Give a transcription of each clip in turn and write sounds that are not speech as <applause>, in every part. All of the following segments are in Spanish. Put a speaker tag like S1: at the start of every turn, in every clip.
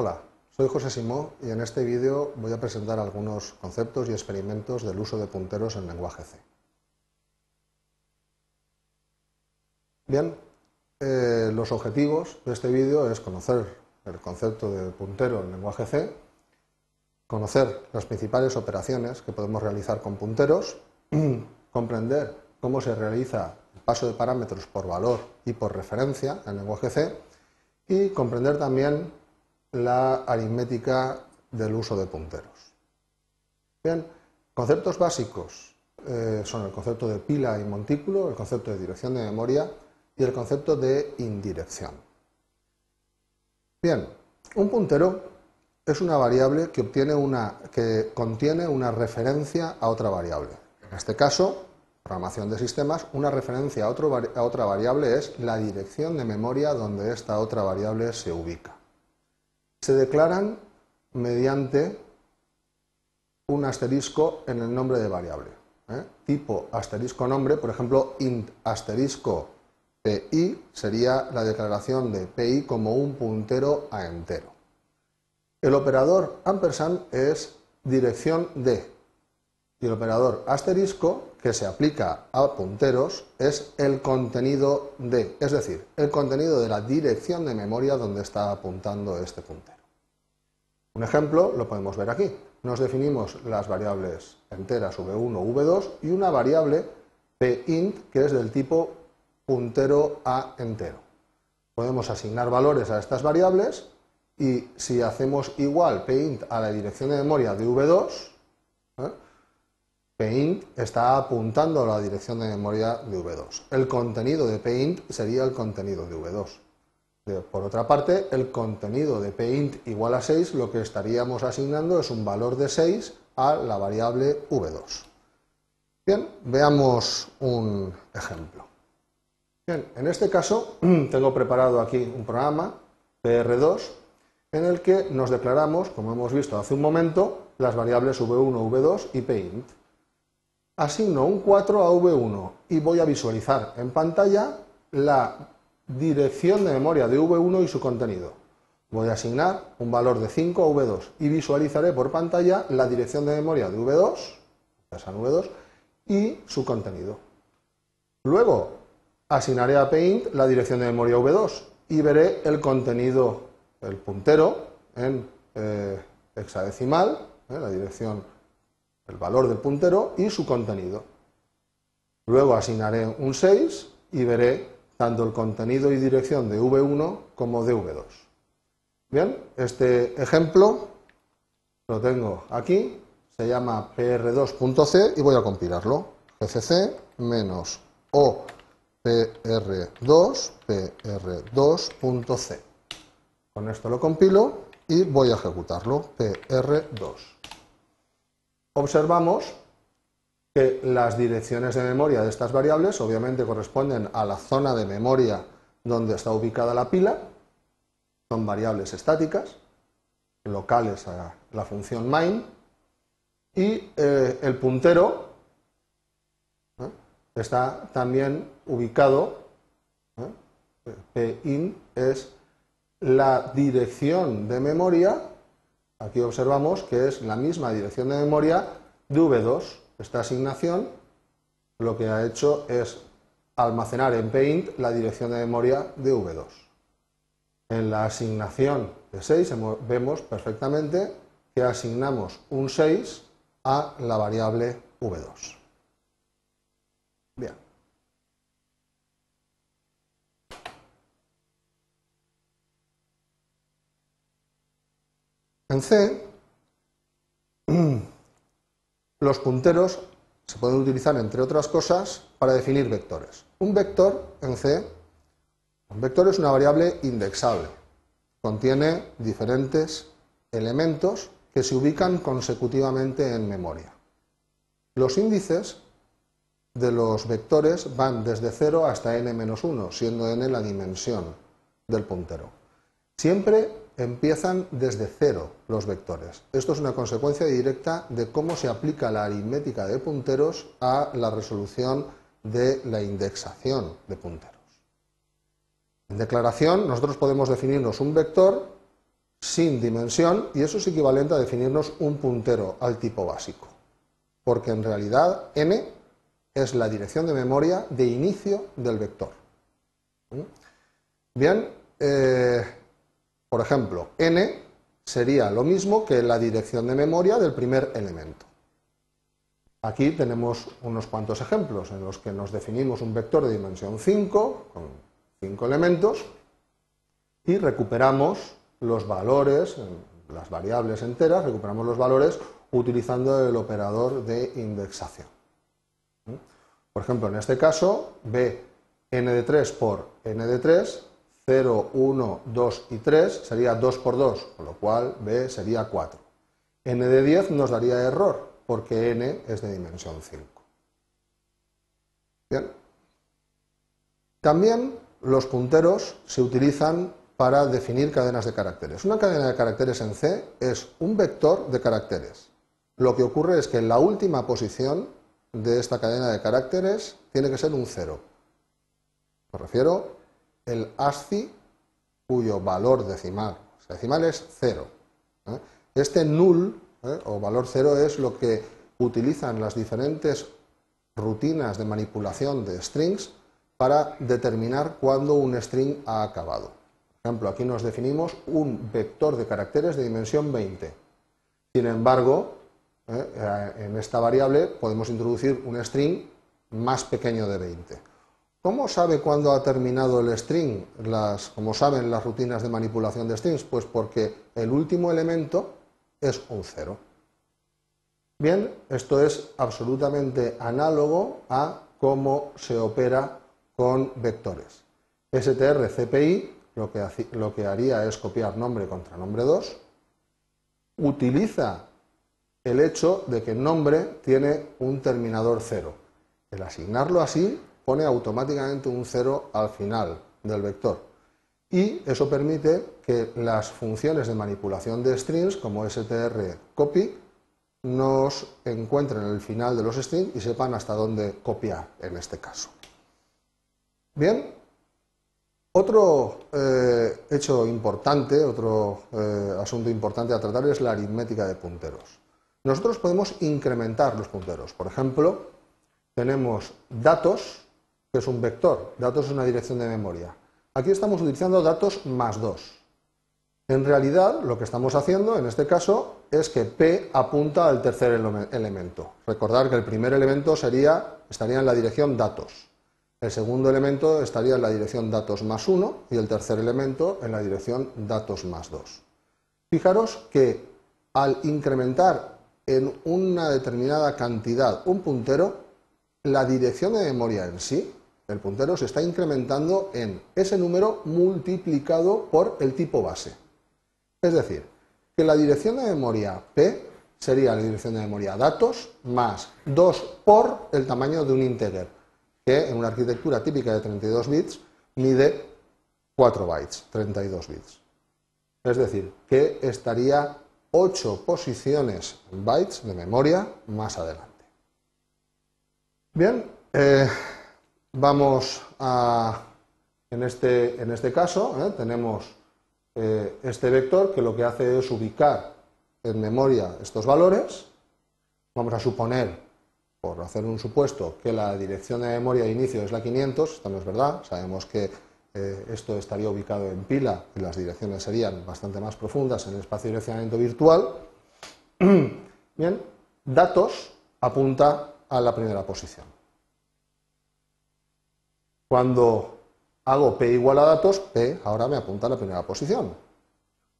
S1: Hola, soy José Simó y en este vídeo voy a presentar algunos conceptos y experimentos del uso de punteros en lenguaje C. Bien, eh, los objetivos de este vídeo es conocer el concepto de puntero en lenguaje C, conocer las principales operaciones que podemos realizar con punteros, <clears throat> comprender cómo se realiza el paso de parámetros por valor y por referencia en lenguaje C y comprender también la aritmética del uso de punteros. Bien, conceptos básicos eh, son el concepto de pila y montículo, el concepto de dirección de memoria y el concepto de indirección. Bien, un puntero es una variable que, obtiene una, que contiene una referencia a otra variable. En este caso, programación de sistemas, una referencia a, a otra variable es la dirección de memoria donde esta otra variable se ubica se declaran mediante un asterisco en el nombre de variable. ¿eh? Tipo asterisco nombre, por ejemplo, int asterisco pi sería la declaración de pi como un puntero a entero. El operador ampersand es dirección de y el operador asterisco que se aplica a punteros es el contenido de, es decir, el contenido de la dirección de memoria donde está apuntando este puntero. Un ejemplo lo podemos ver aquí. Nos definimos las variables enteras v1, v2 y una variable pint que es del tipo puntero a entero. Podemos asignar valores a estas variables y si hacemos igual pint a la dirección de memoria de v2, ¿eh? Paint está apuntando a la dirección de memoria de V2. El contenido de paint sería el contenido de V2. por otra parte, el contenido de paint igual a 6, lo que estaríamos asignando es un valor de 6 a la variable V2. Bien, veamos un ejemplo. Bien, en este caso <clears throat> tengo preparado aquí un programa, PR2, en el que nos declaramos, como hemos visto hace un momento, las variables V1, V2 y paint asigno un 4 a V1 y voy a visualizar en pantalla la dirección de memoria de V1 y su contenido. Voy a asignar un valor de 5 a V2 y visualizaré por pantalla la dirección de memoria de V2, V2 y su contenido. Luego asignaré a paint la dirección de memoria V2 y veré el contenido, el puntero en eh, hexadecimal, eh, la dirección el valor del puntero y su contenido. Luego asignaré un 6 y veré tanto el contenido y dirección de V1 como de V2. Bien, este ejemplo lo tengo aquí, se llama pr2.c y voy a compilarlo. gcc menos o pr2 pr2.c. Con esto lo compilo y voy a ejecutarlo pr2 observamos que las direcciones de memoria de estas variables obviamente corresponden a la zona de memoria donde está ubicada la pila, son variables estáticas, locales a la función main, y eh, el puntero ¿eh? está también ubicado, ¿eh? pin es la dirección de memoria Aquí observamos que es la misma dirección de memoria de V2. Esta asignación lo que ha hecho es almacenar en Paint la dirección de memoria de V2. En la asignación de 6 vemos perfectamente que asignamos un 6 a la variable V2. Bien. En C, <clears throat> los punteros se pueden utilizar, entre otras cosas, para definir vectores. Un vector en C, un vector es una variable indexable. Contiene diferentes elementos que se ubican consecutivamente en memoria. Los índices de los vectores van desde 0 hasta n-1, siendo n la dimensión del puntero. Siempre empiezan desde cero los vectores. Esto es una consecuencia directa de cómo se aplica la aritmética de punteros a la resolución de la indexación de punteros. En declaración, nosotros podemos definirnos un vector sin dimensión y eso es equivalente a definirnos un puntero al tipo básico, porque en realidad n es la dirección de memoria de inicio del vector. ¿Mm? Bien, eh, por ejemplo, n sería lo mismo que la dirección de memoria del primer elemento. Aquí tenemos unos cuantos ejemplos en los que nos definimos un vector de dimensión 5, con 5 elementos, y recuperamos los valores, las variables enteras, recuperamos los valores utilizando el operador de indexación. Por ejemplo, en este caso, b n de 3 por n de 3, 0, 1, 2 y 3 sería 2 por 2, con lo cual b sería 4. n de 10 nos daría error, porque n es de dimensión 5. Bien. También los punteros se utilizan para definir cadenas de caracteres. Una cadena de caracteres en C es un vector de caracteres. Lo que ocurre es que la última posición de esta cadena de caracteres tiene que ser un 0. Me refiero el ASCII cuyo valor decimal, decimal es 0. ¿eh? Este null ¿eh? o valor 0 es lo que utilizan las diferentes rutinas de manipulación de strings para determinar cuándo un string ha acabado. Por ejemplo, aquí nos definimos un vector de caracteres de dimensión 20. Sin embargo, eh, en esta variable podemos introducir un string más pequeño de 20. ¿Cómo sabe cuándo ha terminado el string? Las, como saben las rutinas de manipulación de strings, pues porque el último elemento es un 0. Bien, esto es absolutamente análogo a cómo se opera con vectores. STR-CPI lo que, lo que haría es copiar nombre contra nombre 2, utiliza el hecho de que nombre tiene un terminador 0. El asignarlo así pone automáticamente un 0 al final del vector. Y eso permite que las funciones de manipulación de strings, como str copy, nos encuentren el final de los strings y sepan hasta dónde copiar en este caso. Bien, otro eh, hecho importante, otro eh, asunto importante a tratar es la aritmética de punteros. Nosotros podemos incrementar los punteros. Por ejemplo, tenemos datos, que es un vector, datos es una dirección de memoria. Aquí estamos utilizando datos más 2. En realidad, lo que estamos haciendo en este caso es que P apunta al tercer elemento. Recordar que el primer elemento estaría en la dirección datos. El segundo elemento estaría en la dirección datos más 1 y el tercer elemento en la dirección datos más 2. Fijaros que al incrementar en una determinada cantidad un puntero, la dirección de memoria en sí, el puntero se está incrementando en ese número multiplicado por el tipo base. Es decir, que la dirección de memoria P sería la dirección de memoria datos más 2 por el tamaño de un integer que en una arquitectura típica de 32 bits mide 4 bytes, 32 bits. Es decir, que estaría 8 posiciones bytes de memoria más adelante. Bien, eh, vamos a, en este, en este caso, eh, tenemos eh, este vector que lo que hace es ubicar en memoria estos valores. Vamos a suponer por hacer un supuesto, que la dirección de memoria de inicio es la 500, esto no es verdad, sabemos que eh, esto estaría ubicado en pila y las direcciones serían bastante más profundas en el espacio de direccionamiento virtual. <clears throat> Bien, datos apunta a la primera posición. Cuando hago p igual a datos, p ahora me apunta a la primera posición.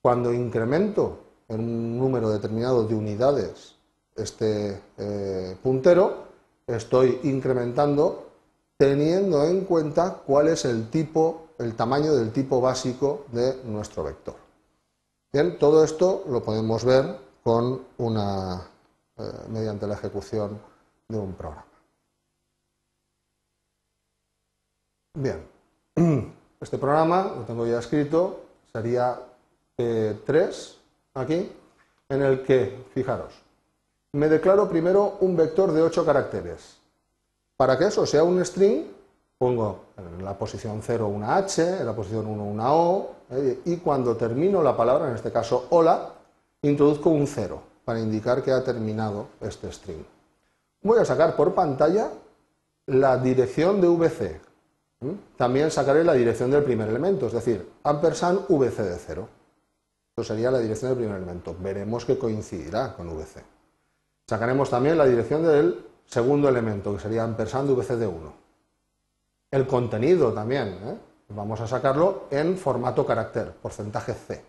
S1: Cuando incremento en un número determinado de unidades este eh, puntero, estoy incrementando teniendo en cuenta cuál es el tipo, el tamaño del tipo básico de nuestro vector. Bien, todo esto lo podemos ver eh, mediante la ejecución de un programa. Bien, <clears throat> este programa lo tengo ya escrito, sería P3 aquí, en el que, fijaros, me declaro primero un vector de 8 caracteres. Para que eso sea un string, pongo en la posición 0 una H, en la posición 1 una O, ¿eh? y cuando termino la palabra, en este caso hola, introduzco un 0 para indicar que ha terminado este string. Voy a sacar por pantalla la dirección de VC. También sacaré la dirección del primer elemento, es decir, ampersand VC de 0. Eso sería la dirección del primer elemento. Veremos que coincidirá con VC. Sacaremos también la dirección del segundo elemento, que sería ampersand VC de 1 el contenido también. ¿eh? Vamos a sacarlo en formato carácter, porcentaje C.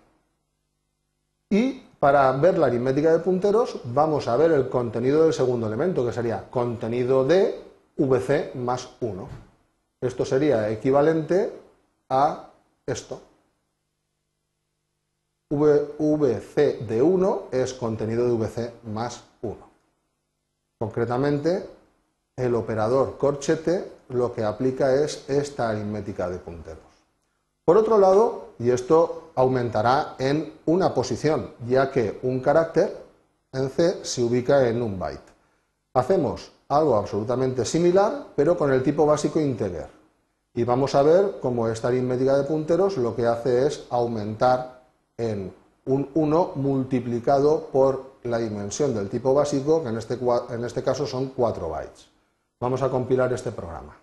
S1: Y para ver la aritmética de punteros, vamos a ver el contenido del segundo elemento, que sería contenido de VC más 1. Esto sería equivalente a esto. VC de 1 es contenido de VC más 1. Concretamente, el operador corchete lo que aplica es esta aritmética de punteros. Por otro lado, y esto aumentará en una posición, ya que un carácter en C se ubica en un byte. Hacemos algo absolutamente similar, pero con el tipo básico integer. Y vamos a ver cómo esta aritmética de punteros lo que hace es aumentar en un 1 multiplicado por la dimensión del tipo básico, que en este, en este caso son 4 bytes. Vamos a compilar este programa.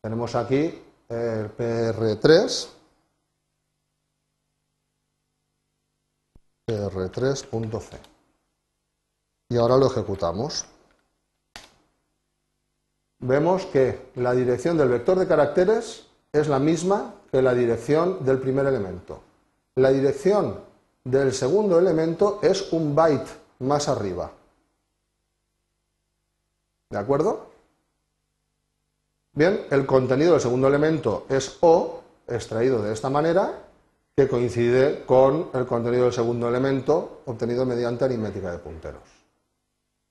S1: Tenemos aquí el PR3, PR3.c. Y ahora lo ejecutamos. Vemos que la dirección del vector de caracteres es la misma que la dirección del primer elemento. La dirección del segundo elemento es un byte más arriba. ¿De acuerdo? Bien, el contenido del segundo elemento es O, extraído de esta manera, que coincide con el contenido del segundo elemento obtenido mediante aritmética de punteros.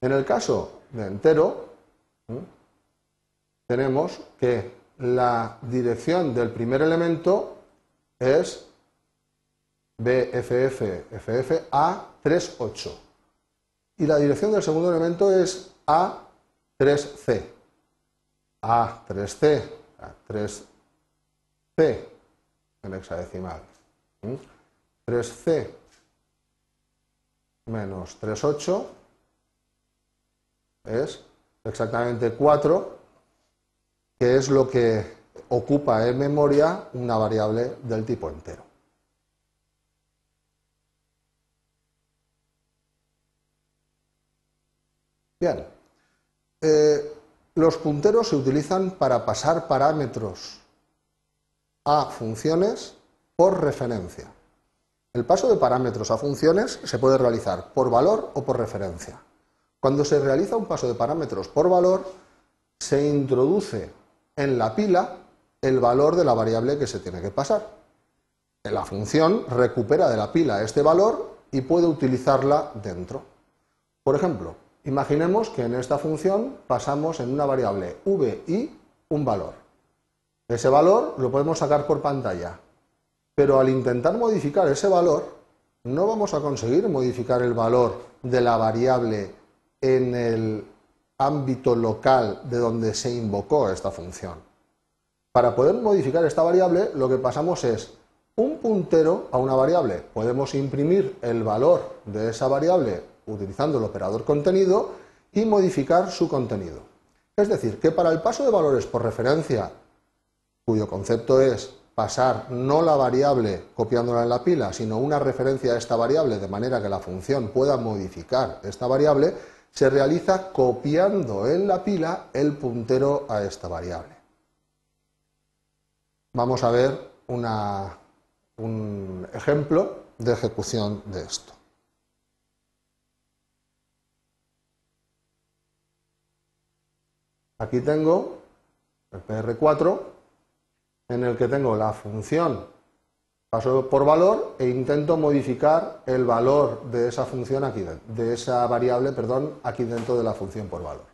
S1: En el caso de entero, tenemos que la dirección del primer elemento es BFF A38 y la dirección del segundo elemento es A 3C. A, 3C, a 3C en hexadecimal. 3C menos 38 es exactamente 4, que es lo que ocupa en memoria una variable del tipo entero. Bien, eh, los punteros se utilizan para pasar parámetros a funciones por referencia. El paso de parámetros a funciones se puede realizar por valor o por referencia. Cuando se realiza un paso de parámetros por valor, se introduce en la pila el valor de la variable que se tiene que pasar. La función recupera de la pila este valor y puede utilizarla dentro. Por ejemplo, Imaginemos que en esta función pasamos en una variable vi un valor. Ese valor lo podemos sacar por pantalla, pero al intentar modificar ese valor, no vamos a conseguir modificar el valor de la variable en el ámbito local de donde se invocó esta función. Para poder modificar esta variable, lo que pasamos es un puntero a una variable. Podemos imprimir el valor de esa variable utilizando el operador contenido y modificar su contenido. Es decir, que para el paso de valores por referencia, cuyo concepto es pasar no la variable copiándola en la pila, sino una referencia a esta variable de manera que la función pueda modificar esta variable, se realiza copiando en la pila el puntero a esta variable. Vamos a ver un ejemplo de ejecución de esto. Aquí tengo el PR4 en el que tengo la función paso por valor e intento modificar el valor de esa función aquí de esa variable, perdón, aquí dentro de la función por valor.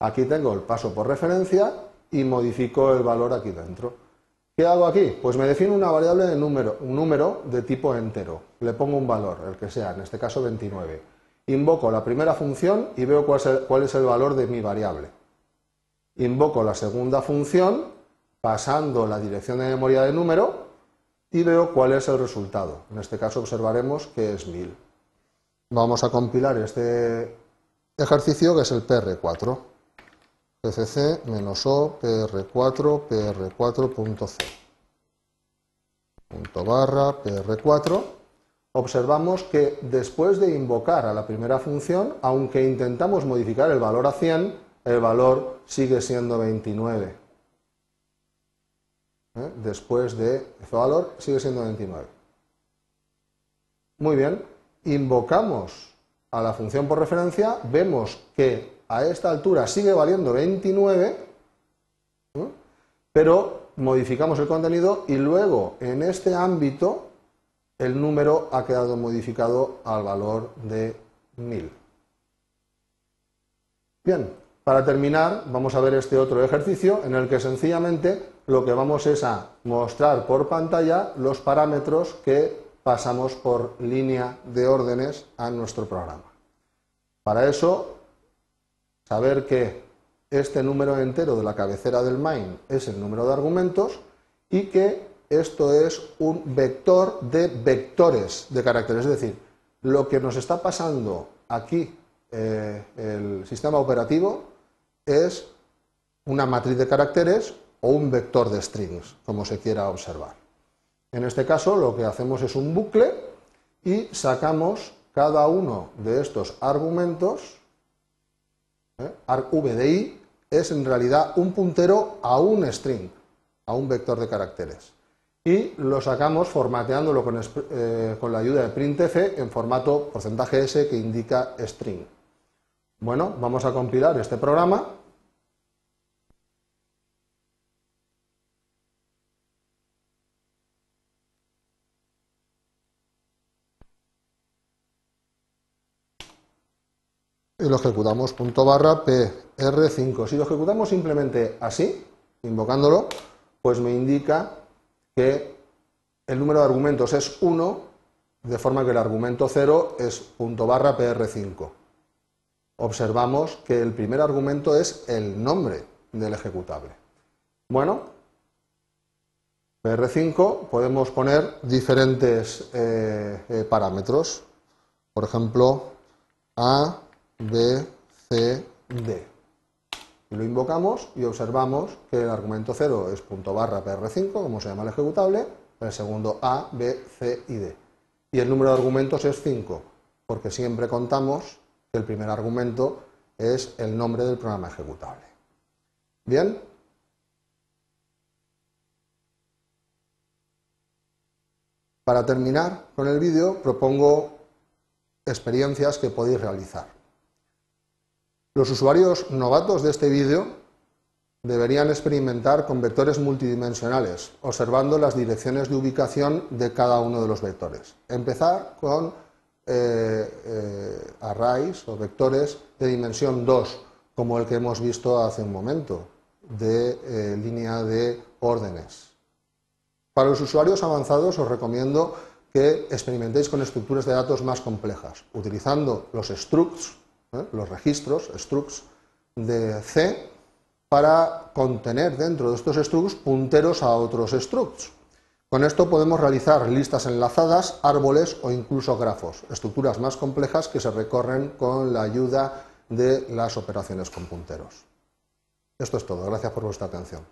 S1: Aquí tengo el paso por referencia y modifico el valor aquí dentro. ¿Qué hago aquí? Pues me defino una variable de número, un número de tipo entero. Le pongo un valor, el que sea, en este caso 29. Invoco la primera función y veo cuál es el valor de mi variable. Invoco la segunda función pasando la dirección de memoria de número y veo cuál es el resultado. En este caso observaremos que es 1000. Vamos a compilar este ejercicio que es el PR4. PCC menos O PR4 PR4.c. Punto barra PR4. Observamos que después de invocar a la primera función, aunque intentamos modificar el valor a 100, el valor sigue siendo 29. ¿Eh? después de ese valor sigue siendo 29. Muy bien, invocamos a la función por referencia, vemos que a esta altura sigue valiendo 29, ¿eh? pero modificamos el contenido y luego en este ámbito el número ha quedado modificado al valor de 1000. Bien, para terminar vamos a ver este otro ejercicio en el que sencillamente lo que vamos es a mostrar por pantalla los parámetros que pasamos por línea de órdenes a nuestro programa. Para eso, saber que este número entero de la cabecera del main es el número de argumentos y que esto es un vector de vectores de caracteres. Es decir, lo que nos está pasando aquí eh, el sistema operativo es una matriz de caracteres o un vector de strings, como se quiera observar. En este caso lo que hacemos es un bucle y sacamos cada uno de estos argumentos, ¿eh? v de i es en realidad un puntero a un string, a un vector de caracteres. Y lo sacamos formateándolo con, eh, con la ayuda de printf en formato porcentaje s que indica string. Bueno, vamos a compilar este programa y lo ejecutamos punto barra PR5. Si lo ejecutamos simplemente así, invocándolo, pues me indica que el número de argumentos es 1, de forma que el argumento 0 es punto barra PR5. Observamos que el primer argumento es el nombre del ejecutable. Bueno, PR5 podemos poner diferentes eh, eh, parámetros. Por ejemplo, A, B, C, D. Y lo invocamos y observamos que el argumento 0 es punto barra PR5, como se llama el ejecutable, el segundo A, B, C y D. Y el número de argumentos es 5, porque siempre contamos el primer argumento es el nombre del programa ejecutable. ¿Bien? Para terminar con el vídeo propongo experiencias que podéis realizar. Los usuarios novatos de este vídeo deberían experimentar con vectores multidimensionales, observando las direcciones de ubicación de cada uno de los vectores. Empezar con eh, eh, arrays o vectores de dimensión 2, como el que hemos visto hace un momento, de eh, línea de órdenes. Para los usuarios avanzados os recomiendo que experimentéis con estructuras de datos más complejas, utilizando los structs los registros, structs de C, para contener dentro de estos structs punteros a otros structs. Con esto podemos realizar listas enlazadas, árboles o incluso grafos, estructuras más complejas que se recorren con la ayuda de las operaciones con punteros. Esto es todo. Gracias por vuestra atención.